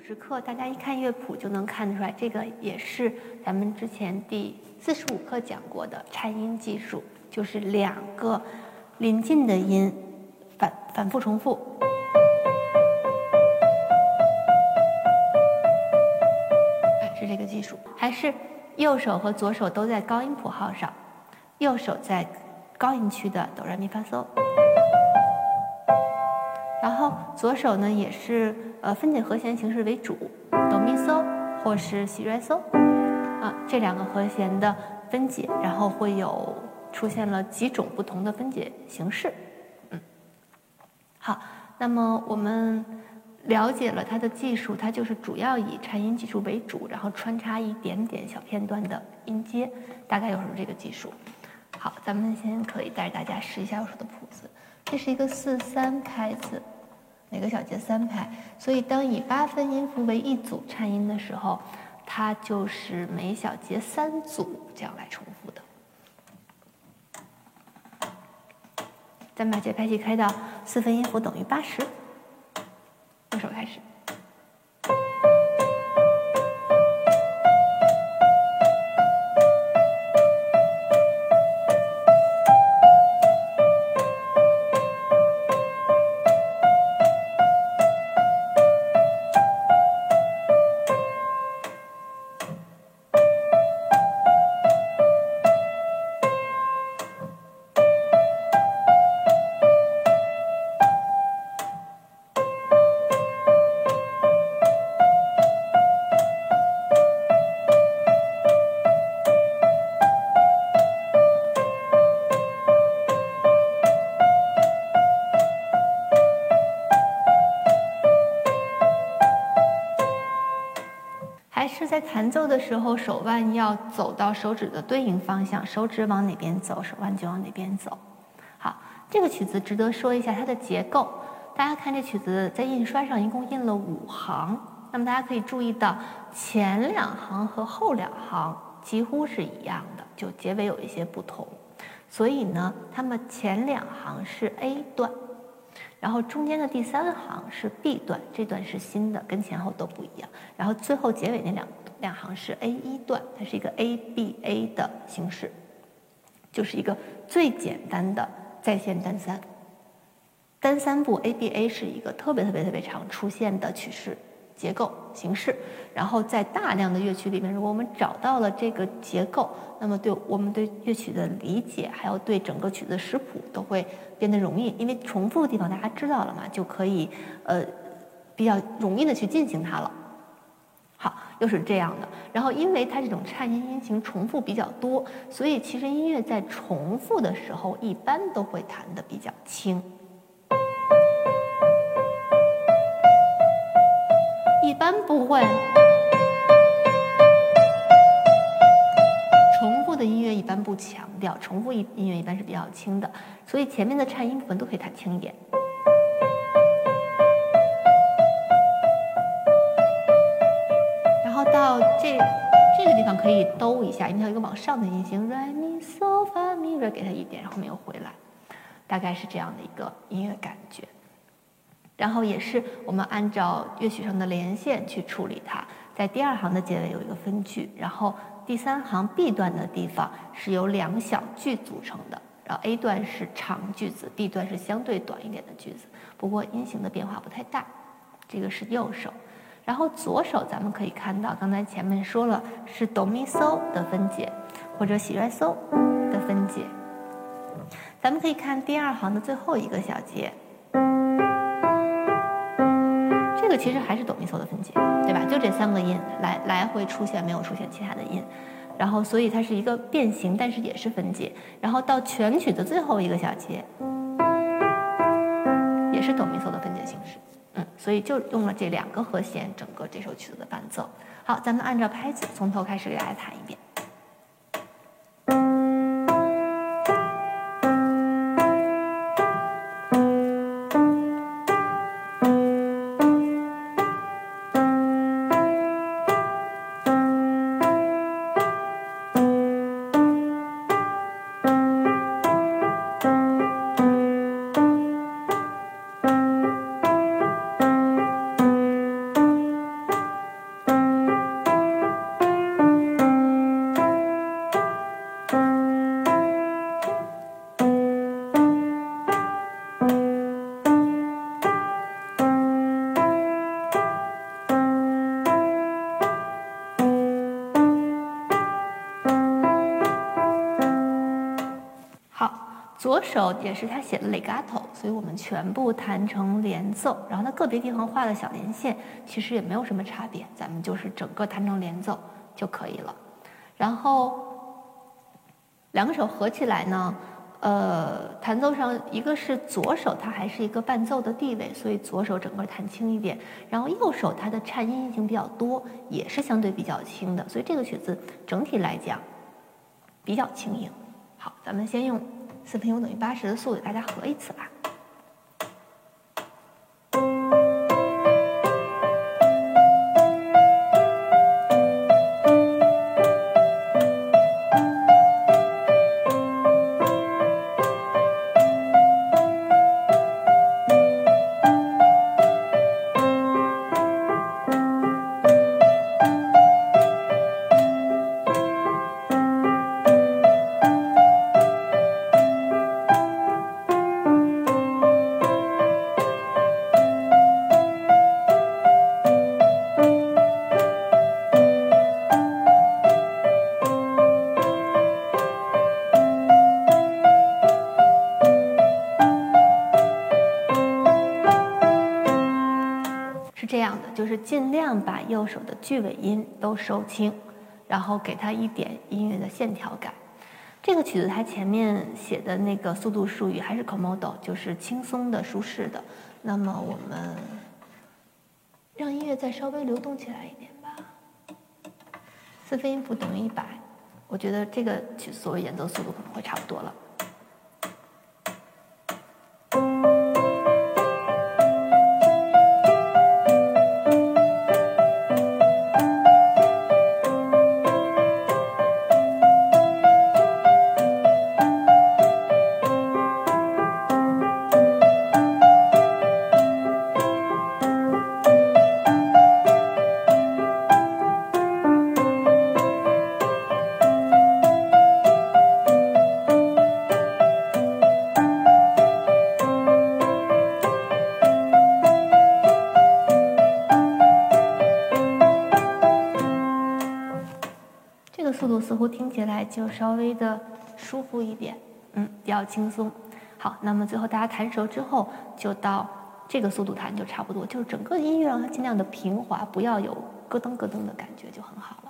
十课，大家一看乐谱就能看得出来，这个也是咱们之前第四十五课讲过的颤音技术，就是两个临近的音反反复重复，是这个技术。还是右手和左手都在高音谱号上，右手在高音区的哆来咪发嗦。左手呢也是呃分解和弦形式为主，哆咪嗦或是西来嗦，啊这两个和弦的分解，然后会有出现了几种不同的分解形式，嗯，好，那么我们了解了它的技术，它就是主要以颤音技术为主，然后穿插一点点小片段的音阶，大概又是这个技术。好，咱们先可以带着大家试一下我说的谱子。这是一个四三拍子，每个小节三拍，所以当以八分音符为一组颤音的时候，它就是每小节三组这样来重复的。咱们把节拍器开到四分音符等于八十，右手开始。还是在弹奏的时候，手腕要走到手指的对应方向，手指往哪边走，手腕就往哪边走。好，这个曲子值得说一下它的结构。大家看这曲子在印刷上一共印了五行，那么大家可以注意到前两行和后两行几乎是一样的，就结尾有一些不同。所以呢，它们前两行是 A 段。然后中间的第三行是 B 段，这段是新的，跟前后都不一样。然后最后结尾那两两行是 A 一段，它是一个 A B A 的形式，就是一个最简单的在线单三。单三步 A B A 是一个特别特别特别常出现的曲式。结构形式，然后在大量的乐曲里面，如果我们找到了这个结构，那么对我们对乐曲的理解，还有对整个曲子识谱都会变得容易，因为重复的地方大家知道了嘛，就可以呃比较容易的去进行它了。好，又是这样的。然后因为它这种颤音音型重复比较多，所以其实音乐在重复的时候一般都会弹得比较轻。不会，重复的音乐一般不强调，重复音音乐一般是比较轻的，所以前面的颤音部分都可以弹轻一点。然后到这这个地方可以兜一下，因为它有一个往上的音型，re mi so fa mi re，给它一点，然后面又回来，大概是这样的一个音乐感觉。然后也是我们按照乐曲上的连线去处理它，在第二行的结尾有一个分句，然后第三行 B 段的地方是由两小句组成的，然后 A 段是长句子，B 段是相对短一点的句子，不过音型的变化不太大。这个是右手，然后左手咱们可以看到，刚才前面说了是哆咪嗦的分解，或者西来嗦的分解。咱们可以看第二行的最后一个小节。个其实还是哆咪嗦的分解，对吧？就这三个音来来回出现，没有出现其他的音，然后所以它是一个变形，但是也是分解。然后到全曲的最后一个小节，也是哆咪嗦的分解形式，嗯，所以就用了这两个和弦，整个这首曲子的伴奏。好，咱们按照拍子从头开始给大家弹一遍。左手也是他写的 legato，所以我们全部弹成连奏，然后它个别地方画的小连线，其实也没有什么差别，咱们就是整个弹成连奏就可以了。然后两个手合起来呢。呃，弹奏上一个是左手，它还是一个伴奏的地位，所以左手整个弹轻一点。然后右手它的颤音性比较多，也是相对比较轻的，所以这个曲子整体来讲比较轻盈。好，咱们先用四分音等于八十的速给大家合一次吧。就是尽量把右手的句尾音都收轻，然后给它一点音乐的线条感。这个曲子它前面写的那个速度术语还是 commodo，就是轻松的、舒适的。那么我们让音乐再稍微流动起来一点吧。四分音符等于一百，我觉得这个曲子作为演奏速度可能会差不多了。这个速度似乎听起来就稍微的舒服一点，嗯，比较轻松。好，那么最后大家弹熟之后，就到这个速度弹就差不多，就是整个音乐让它尽量的平滑，不要有咯噔咯噔的感觉就很好了。